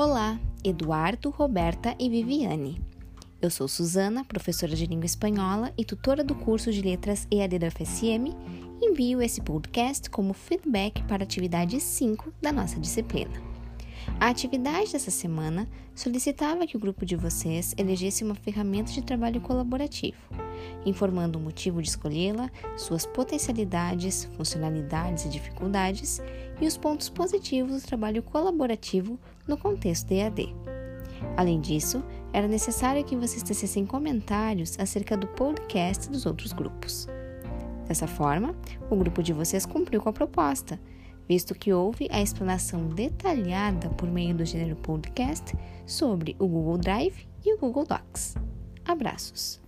Olá, Eduardo, Roberta e Viviane. Eu sou Suzana, professora de língua espanhola e tutora do curso de letras EAD da FSM. Envio esse podcast como feedback para a atividade 5 da nossa disciplina. A atividade dessa semana solicitava que o grupo de vocês elegesse uma ferramenta de trabalho colaborativo, informando o motivo de escolhê-la, suas potencialidades, funcionalidades e dificuldades e os pontos positivos do trabalho colaborativo no contexto EAD. Além disso, era necessário que vocês tecessem comentários acerca do podcast dos outros grupos. Dessa forma, o grupo de vocês cumpriu com a proposta visto que houve a explanação detalhada por meio do gênero podcast sobre o Google Drive e o Google Docs. Abraços!